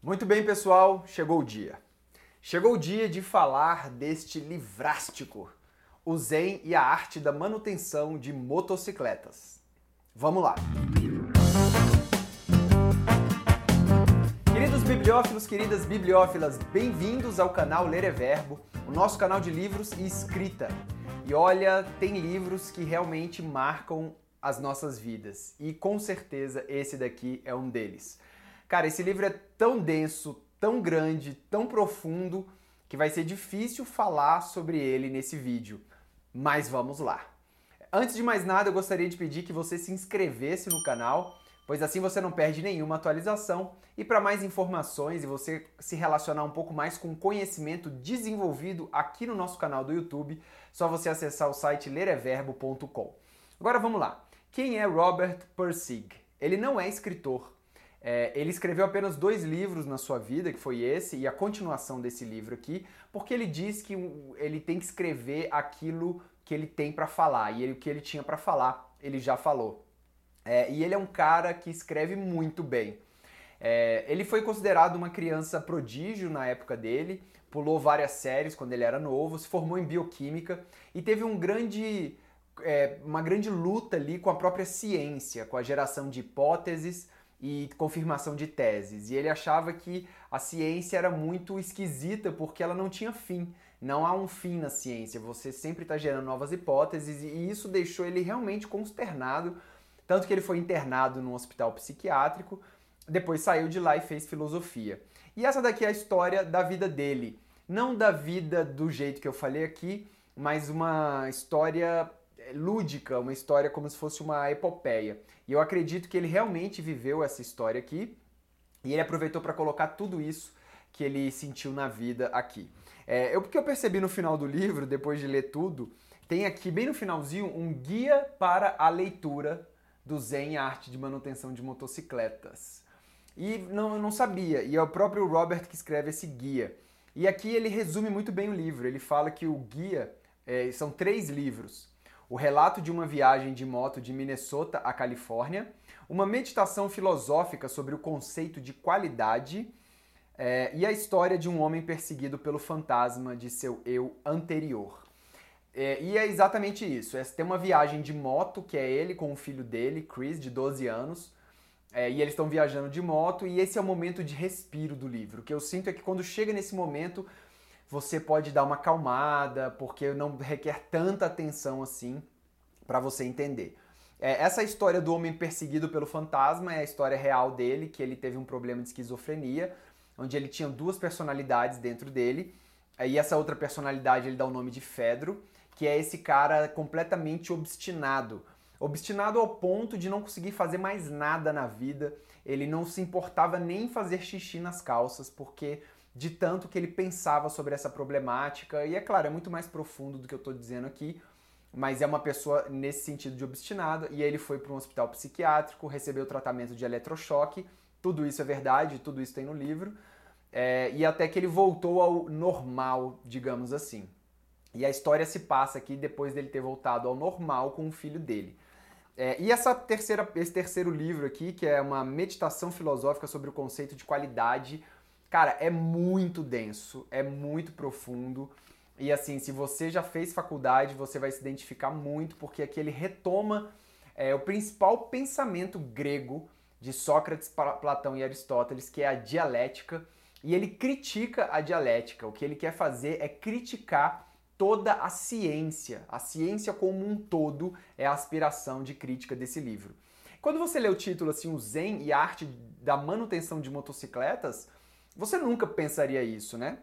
Muito bem, pessoal, chegou o dia. Chegou o dia de falar deste livrástico, o Zen e a arte da manutenção de motocicletas. Vamos lá! Queridos bibliófilos, queridas bibliófilas, bem-vindos ao canal Ler é Verbo, o nosso canal de livros e escrita. E olha, tem livros que realmente marcam as nossas vidas, e com certeza esse daqui é um deles. Cara, esse livro é tão denso, tão grande, tão profundo, que vai ser difícil falar sobre ele nesse vídeo. Mas vamos lá. Antes de mais nada, eu gostaria de pedir que você se inscrevesse no canal, pois assim você não perde nenhuma atualização. E para mais informações e você se relacionar um pouco mais com o conhecimento desenvolvido aqui no nosso canal do YouTube, só você acessar o site lereverbo.com. Agora vamos lá. Quem é Robert Persig? Ele não é escritor, é, ele escreveu apenas dois livros na sua vida, que foi esse e a continuação desse livro aqui, porque ele diz que ele tem que escrever aquilo que ele tem para falar e ele, o que ele tinha para falar, ele já falou. É, e ele é um cara que escreve muito bem. É, ele foi considerado uma criança prodígio na época dele, pulou várias séries quando ele era novo, se formou em bioquímica e teve um grande, é, uma grande luta ali com a própria ciência, com a geração de hipóteses e confirmação de teses. E ele achava que a ciência era muito esquisita porque ela não tinha fim. Não há um fim na ciência, você sempre está gerando novas hipóteses e isso deixou ele realmente consternado. Tanto que ele foi internado num hospital psiquiátrico, depois saiu de lá e fez filosofia. E essa daqui é a história da vida dele. Não da vida do jeito que eu falei aqui, mas uma história lúdica, uma história como se fosse uma epopeia. E eu acredito que ele realmente viveu essa história aqui e ele aproveitou para colocar tudo isso que ele sentiu na vida aqui. É, eu, porque eu percebi no final do livro, depois de ler tudo, tem aqui bem no finalzinho um guia para a leitura do Zen Arte de Manutenção de Motocicletas. E não, eu não sabia, e é o próprio Robert que escreve esse guia. E aqui ele resume muito bem o livro. Ele fala que o guia é, são três livros o relato de uma viagem de moto de Minnesota à Califórnia, uma meditação filosófica sobre o conceito de qualidade é, e a história de um homem perseguido pelo fantasma de seu eu anterior. É, e é exatamente isso. É, tem uma viagem de moto, que é ele com o filho dele, Chris, de 12 anos, é, e eles estão viajando de moto, e esse é o momento de respiro do livro. O que eu sinto é que quando chega nesse momento, você pode dar uma acalmada, porque não requer tanta atenção assim para você entender. É, essa história do homem perseguido pelo fantasma é a história real dele, que ele teve um problema de esquizofrenia, onde ele tinha duas personalidades dentro dele, e essa outra personalidade ele dá o nome de Fedro, que é esse cara completamente obstinado. Obstinado ao ponto de não conseguir fazer mais nada na vida, ele não se importava nem fazer xixi nas calças, porque de tanto que ele pensava sobre essa problemática. E é claro, é muito mais profundo do que eu estou dizendo aqui, mas é uma pessoa nesse sentido de obstinado. E ele foi para um hospital psiquiátrico, recebeu tratamento de eletrochoque. Tudo isso é verdade, tudo isso tem no livro. É, e até que ele voltou ao normal, digamos assim. E a história se passa aqui depois dele ter voltado ao normal com o filho dele. É, e essa terceira, esse terceiro livro aqui, que é uma meditação filosófica sobre o conceito de qualidade, Cara, é muito denso, é muito profundo. E assim, se você já fez faculdade, você vai se identificar muito, porque aqui ele retoma é, o principal pensamento grego de Sócrates, Platão e Aristóteles, que é a dialética, e ele critica a dialética. O que ele quer fazer é criticar toda a ciência. A ciência como um todo é a aspiração de crítica desse livro. Quando você lê o título assim, o Zen e a arte da manutenção de motocicletas, você nunca pensaria isso, né?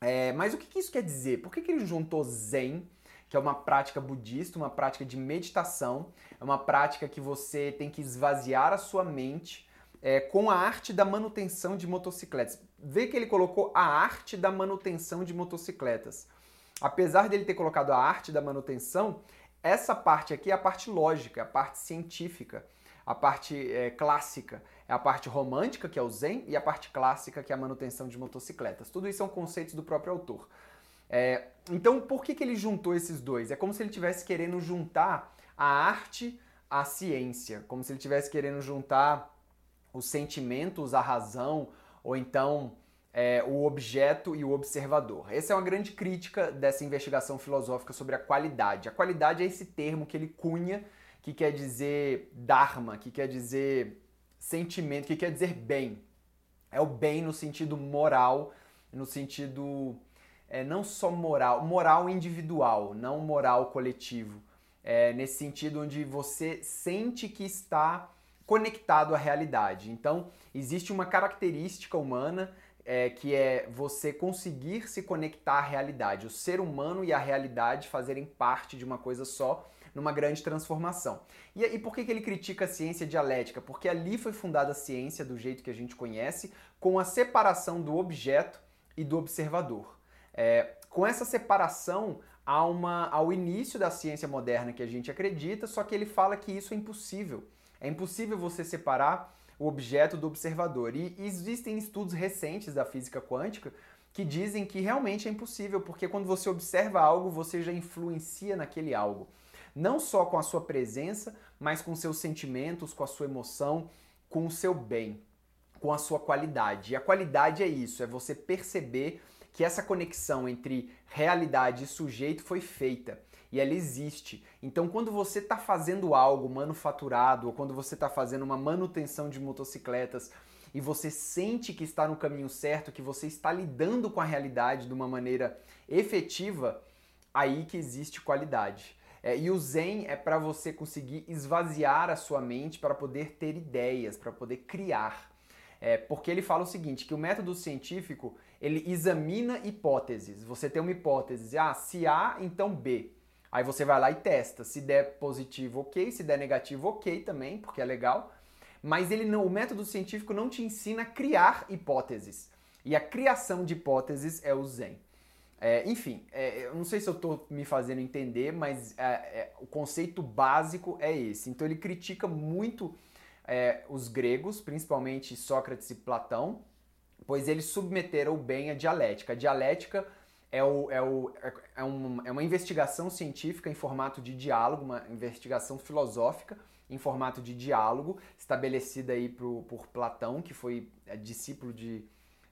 É, mas o que, que, isso quer dizer? Por que, que ele juntou Zen, que é uma prática budista, uma prática de meditação, é uma prática que você tem que esvaziar a sua mente é, com a arte da manutenção de motocicletas? Vê que ele colocou a arte da manutenção de motocicletas. Apesar dele ter colocado a arte da manutenção, essa parte aqui é a parte lógica, a parte científica, a parte é, clássica. É a parte romântica, que é o Zen, e a parte clássica, que é a manutenção de motocicletas. Tudo isso são conceitos do próprio autor. É, então, por que, que ele juntou esses dois? É como se ele estivesse querendo juntar a arte à ciência, como se ele estivesse querendo juntar os sentimentos, a razão, ou então é, o objeto e o observador. Essa é uma grande crítica dessa investigação filosófica sobre a qualidade. A qualidade é esse termo que ele cunha, que quer dizer dharma, que quer dizer sentimento, que quer dizer bem. É o bem no sentido moral, no sentido é, não só moral, moral individual, não moral coletivo. É, nesse sentido onde você sente que está conectado à realidade. Então, existe uma característica humana é, que é você conseguir se conectar à realidade, o ser humano e a realidade fazerem parte de uma coisa só, numa grande transformação. E, e por que, que ele critica a ciência dialética? Porque ali foi fundada a ciência do jeito que a gente conhece, com a separação do objeto e do observador. É, com essa separação, há uma, ao início da ciência moderna que a gente acredita, só que ele fala que isso é impossível. É impossível você separar o objeto do observador. E existem estudos recentes da física quântica que dizem que realmente é impossível, porque quando você observa algo, você já influencia naquele algo. Não só com a sua presença, mas com seus sentimentos, com a sua emoção, com o seu bem, com a sua qualidade. E a qualidade é isso, é você perceber que essa conexão entre realidade e sujeito foi feita e ela existe. Então, quando você está fazendo algo manufaturado ou quando você está fazendo uma manutenção de motocicletas e você sente que está no caminho certo, que você está lidando com a realidade de uma maneira efetiva, aí que existe qualidade. É, e o Zen é para você conseguir esvaziar a sua mente para poder ter ideias, para poder criar. É, porque ele fala o seguinte, que o método científico ele examina hipóteses. Você tem uma hipótese, ah, se A, então B. Aí você vai lá e testa. Se der positivo, ok. Se der negativo, ok também, porque é legal. Mas ele não, o método científico não te ensina a criar hipóteses. E a criação de hipóteses é o Zen. É, enfim, é, eu não sei se eu estou me fazendo entender, mas é, é, o conceito básico é esse. Então ele critica muito é, os gregos, principalmente Sócrates e Platão, pois eles submeteram bem a dialética. A dialética é, o, é, o, é, um, é uma investigação científica em formato de diálogo, uma investigação filosófica em formato de diálogo, estabelecida aí por, por Platão, que foi é, discípulo de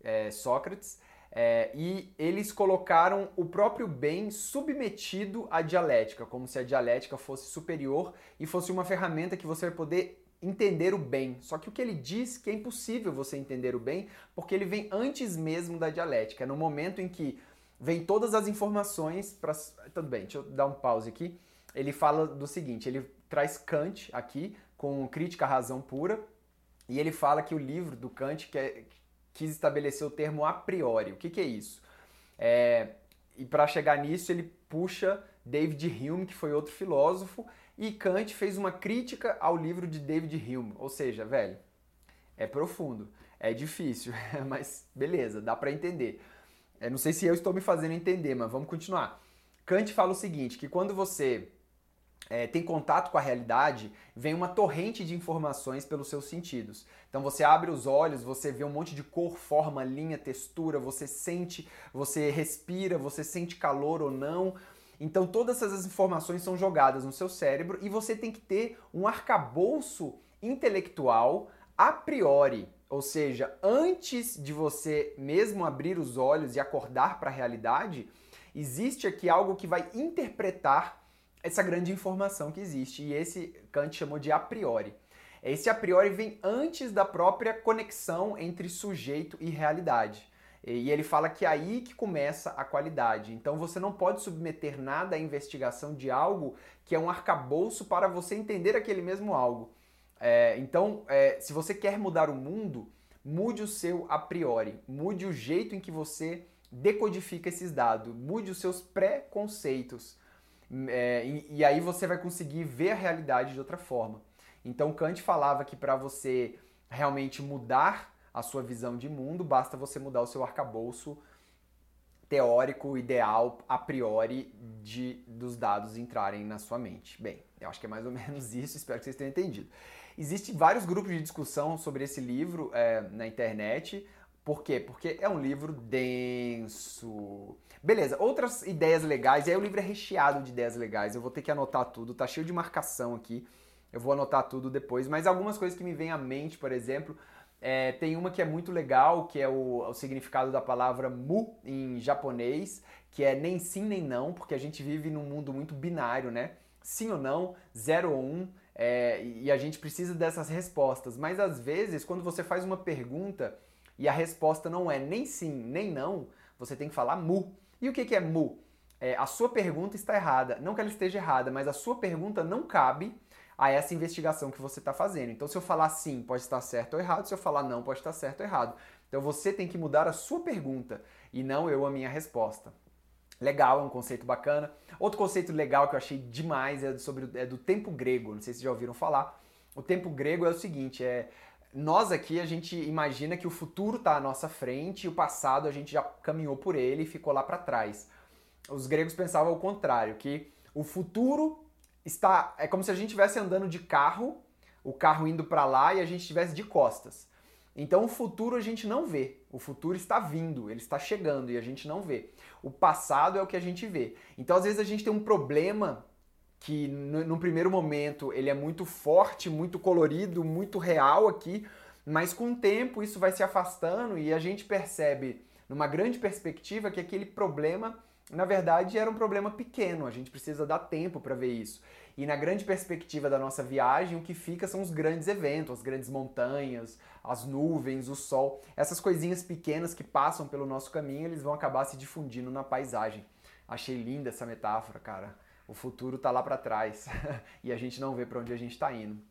é, Sócrates, é, e eles colocaram o próprio bem submetido à dialética, como se a dialética fosse superior e fosse uma ferramenta que você vai poder entender o bem. Só que o que ele diz que é impossível você entender o bem, porque ele vem antes mesmo da dialética. É no momento em que vem todas as informações para. Tudo bem, deixa eu dar um pause aqui. Ele fala do seguinte: ele traz Kant aqui com crítica à razão pura, e ele fala que o livro do Kant quer, quis estabelecer o termo a priori. O que, que é isso? É, e para chegar nisso, ele puxa David Hume, que foi outro filósofo, e Kant fez uma crítica ao livro de David Hume. Ou seja, velho, é profundo, é difícil, mas beleza, dá para entender. Eu não sei se eu estou me fazendo entender, mas vamos continuar. Kant fala o seguinte, que quando você é, tem contato com a realidade, vem uma torrente de informações pelos seus sentidos. Então você abre os olhos, você vê um monte de cor, forma, linha, textura, você sente, você respira, você sente calor ou não, então todas essas informações são jogadas no seu cérebro e você tem que ter um arcabouço intelectual a priori, ou seja, antes de você mesmo abrir os olhos e acordar para a realidade, existe aqui algo que vai interpretar essa grande informação que existe e esse Kant chamou de a priori. Esse a priori vem antes da própria conexão entre sujeito e realidade. E ele fala que é aí que começa a qualidade. Então você não pode submeter nada à investigação de algo que é um arcabouço para você entender aquele mesmo algo. É, então, é, se você quer mudar o mundo, mude o seu a priori, mude o jeito em que você decodifica esses dados, mude os seus preconceitos. É, e, e aí você vai conseguir ver a realidade de outra forma. Então Kant falava que para você realmente mudar a sua visão de mundo, basta você mudar o seu arcabouço teórico ideal a priori de, dos dados entrarem na sua mente. Bem, eu acho que é mais ou menos isso, espero que vocês tenham entendido. Existem vários grupos de discussão sobre esse livro é, na internet. Por quê? Porque é um livro denso. Beleza, outras ideias legais, e aí o livro é recheado de ideias legais, eu vou ter que anotar tudo, tá cheio de marcação aqui, eu vou anotar tudo depois, mas algumas coisas que me vêm à mente, por exemplo, É, tem uma que é muito legal, que é o, o, significado da palavra mu em japonês, que é nem sim nem não, porque a gente vive num mundo muito binário, né? Sim ou não, zero ou um, é, e a gente precisa dessas respostas. Mas às vezes, quando você faz uma pergunta e a resposta não é nem sim nem não, você tem que falar mu. E o que, é mu? É, a sua pergunta está errada. Não que ela esteja errada, mas a sua pergunta não cabe a essa investigação que você está fazendo. Então, se eu falar sim, pode estar certo ou errado. Se eu falar não, pode estar certo ou errado. Então, você tem que mudar a sua pergunta e não eu a minha resposta. Legal, é um conceito bacana. Outro conceito legal que eu achei demais é, sobre, é do tempo grego. Não sei se já ouviram falar. O tempo grego é o seguinte: é nós aqui a gente imagina que o futuro está à nossa frente e o passado a gente já caminhou por ele e ficou lá para trás. Os gregos pensavam o contrário, que o futuro está é como se a gente estivesse andando de carro, o carro indo para lá e a gente estivesse de costas. Então o futuro a gente não vê. O futuro está vindo, ele está chegando e a gente não vê. O passado é o que a gente vê. Então às vezes a gente tem um problema que no, no primeiro momento ele é muito forte, muito colorido, muito real aqui, mas com o tempo isso vai se afastando e a gente percebe numa grande perspectiva que aquele problema na verdade era um problema pequeno, a gente precisa dar tempo para ver isso. E na grande perspectiva da nossa viagem, o que fica são os grandes eventos, as grandes montanhas, as nuvens, o sol. Essas coisinhas pequenas que passam pelo nosso caminho, eles vão acabar se difundindo na paisagem. Achei linda essa metáfora, cara. O futuro tá lá para trás e a gente não vê para onde a gente está indo.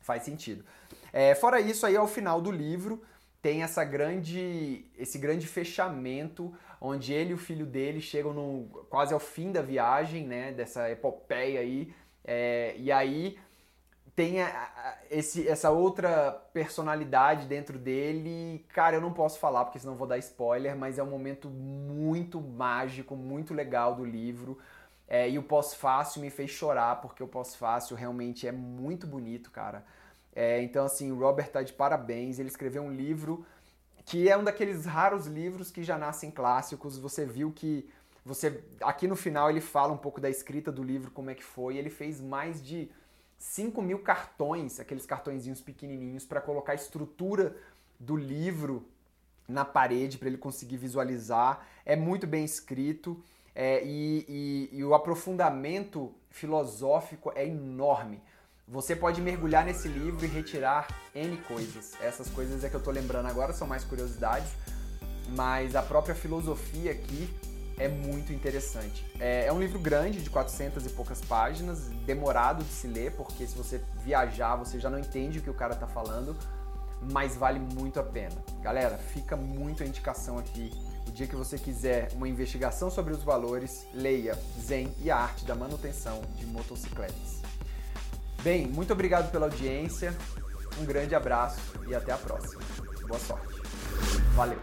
Faz sentido. É, fora isso, aí ao final do livro tem essa grande, esse grande fechamento onde ele e o filho dele chegam no, quase ao fim da viagem, né, dessa epopeia aí, é, e aí tem a, a, esse, essa outra personalidade dentro dele. Cara, eu não posso falar porque senão vou dar spoiler, mas é um momento muito mágico, muito legal do livro. É, e o pós-fácil me fez chorar porque o pós-fácil realmente é muito bonito, cara. É, então, assim, o Robert tá de parabéns. Ele escreveu um livro que é um daqueles raros livros que já nascem clássicos. Você viu que você aqui no final ele fala um pouco da escrita do livro, como é que foi. Ele fez mais de 5 mil cartões, aqueles cartõezinhos pequenininhos, para colocar a estrutura do livro na parede para ele conseguir visualizar. É muito bem escrito é, e, e, e o aprofundamento filosófico é enorme. Você pode mergulhar nesse livro e retirar N coisas. Essas coisas é que eu tô lembrando agora, são mais curiosidades, mas a própria filosofia aqui é muito interessante. É, é, um livro grande, de 400 e poucas páginas, demorado de se ler, porque se você viajar, você já não entende o que o cara tá falando, mas vale muito a pena. Galera, fica muito a indicação aqui dia que você quiser uma investigação sobre os valores, leia Zen e a Arte da Manutenção de Motocicletas. Bem, muito obrigado pela audiência, um grande abraço e até a próxima. Boa sorte. Valeu!